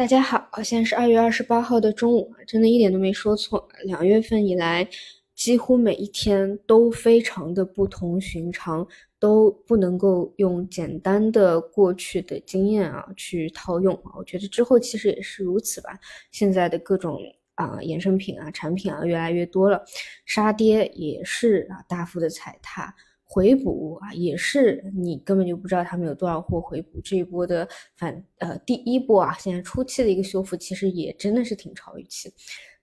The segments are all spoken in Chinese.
大家好，现在是二月二十八号的中午，真的一点都没说错。两月份以来，几乎每一天都非常的不同寻常，都不能够用简单的过去的经验啊去套用。我觉得之后其实也是如此吧。现在的各种啊衍生品啊产品啊越来越多了，杀跌也是啊大幅的踩踏。回补啊，也是你根本就不知道他们有多少货回补。这一波的反呃第一波啊，现在初期的一个修复，其实也真的是挺超预期。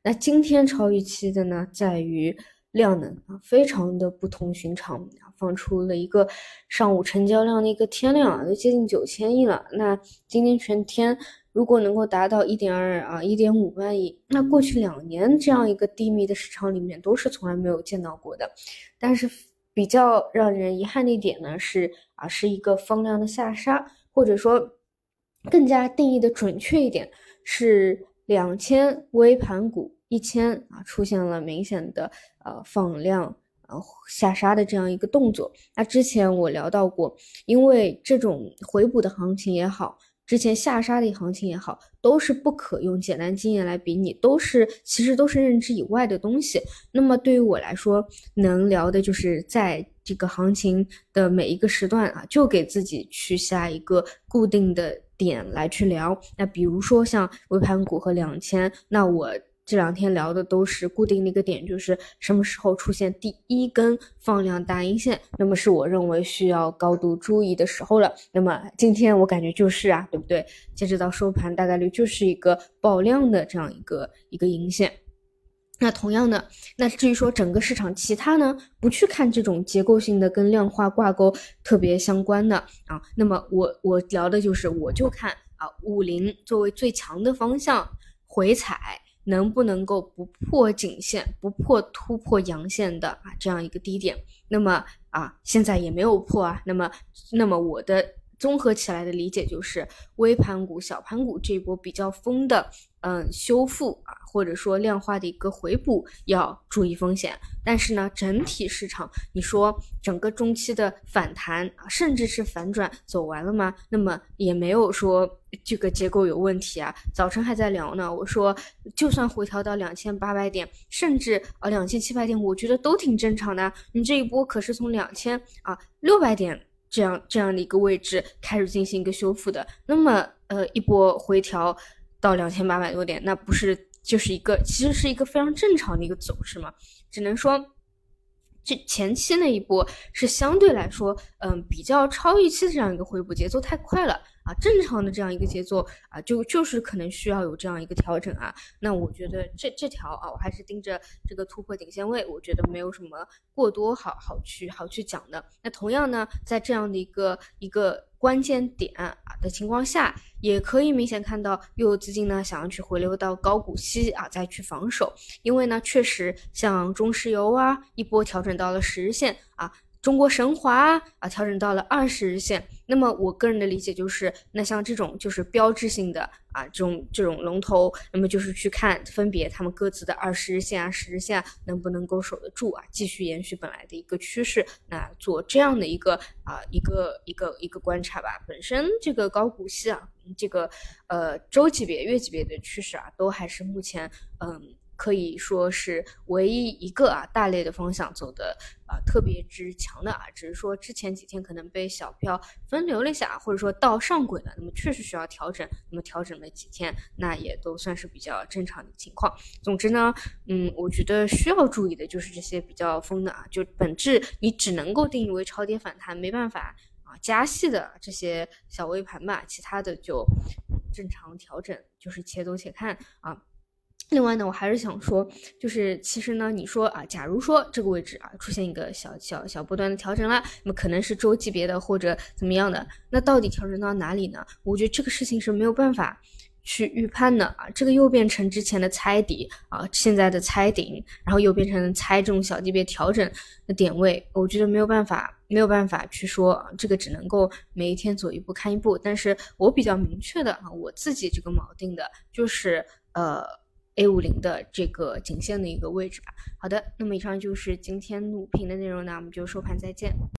那今天超预期的呢，在于量能啊，非常的不同寻常，放出了一个上午成交量的一个天量啊，都接近九千亿了。那今天全天如果能够达到一点二啊一点五万亿，那过去两年这样一个低迷的市场里面都是从来没有见到过的。但是。比较让人遗憾的一点呢，是啊，是一个放量的下杀，或者说更加定义的准确一点，是两千微盘股一千啊出现了明显的呃放量呃下杀的这样一个动作。那之前我聊到过，因为这种回补的行情也好。之前下杀的行情也好，都是不可用简单经验来比拟，都是其实都是认知以外的东西。那么对于我来说，能聊的就是在这个行情的每一个时段啊，就给自己去下一个固定的点来去聊。那比如说像微盘股和两千，那我。这两天聊的都是固定的一个点，就是什么时候出现第一根放量大阴线，那么是我认为需要高度注意的时候了。那么今天我感觉就是啊，对不对？截止到收盘，大概率就是一个爆量的这样一个一个阴线。那同样的，那至于说整个市场其他呢，不去看这种结构性的跟量化挂钩特别相关的啊，那么我我聊的就是我就看啊，五零作为最强的方向回踩。能不能够不破颈线、不破突破阳线的啊这样一个低点？那么啊，现在也没有破啊。那么，那么我的综合起来的理解就是，微盘股、小盘股这一波比较疯的。嗯，修复啊，或者说量化的一个回补要注意风险。但是呢，整体市场，你说整个中期的反弹啊，甚至是反转走完了吗？那么也没有说这个结构有问题啊。早晨还在聊呢，我说就算回调到两千八百点，甚至啊两千七百点，我觉得都挺正常的。你这一波可是从两千啊六百点这样这样的一个位置开始进行一个修复的，那么呃一波回调。到两千八百多点，那不是就是一个，其实是一个非常正常的一个走势嘛？只能说，这前期那一波是相对来说，嗯，比较超预期的这样一个回补节奏太快了。啊，正常的这样一个节奏啊，就就是可能需要有这样一个调整啊。那我觉得这这条啊，我还是盯着这个突破顶线位，我觉得没有什么过多好好去好去讲的。那同样呢，在这样的一个一个关键点啊的情况下，也可以明显看到又有资金呢想要去回流到高股息啊，再去防守，因为呢，确实像中石油啊，一波调整到了十日线啊。中国神华啊，调整到了二十日线。那么我个人的理解就是，那像这种就是标志性的啊，这种这种龙头，那么就是去看分别他们各自的二十日线啊、十日线啊能不能够守得住啊，继续延续本来的一个趋势，那做这样的一个啊一个一个一个观察吧。本身这个高股息啊，这个呃周级别、月级别的趋势啊，都还是目前嗯。可以说是唯一一个啊大类的方向走的啊特别之强的啊，只是说之前几天可能被小票分流了一下，或者说到上轨了，那么确实需要调整，那么调整了几天，那也都算是比较正常的情况。总之呢，嗯，我觉得需要注意的就是这些比较疯的啊，就本质你只能够定义为超跌反弹，没办法啊加息的这些小微盘吧，其他的就正常调整，就是且走且看啊。另外呢，我还是想说，就是其实呢，你说啊，假如说这个位置啊出现一个小小小波段的调整了，那么可能是周级别的或者怎么样的，那到底调整到哪里呢？我觉得这个事情是没有办法去预判的啊。这个又变成之前的猜底啊，现在的猜顶，然后又变成猜这种小级别调整的点位，我觉得没有办法，没有办法去说，这个只能够每一天走一步看一步。但是我比较明确的啊，我自己这个锚定的就是呃。A 五零的这个颈线的一个位置吧。好的，那么以上就是今天录屏的内容呢，我们就收盘再见。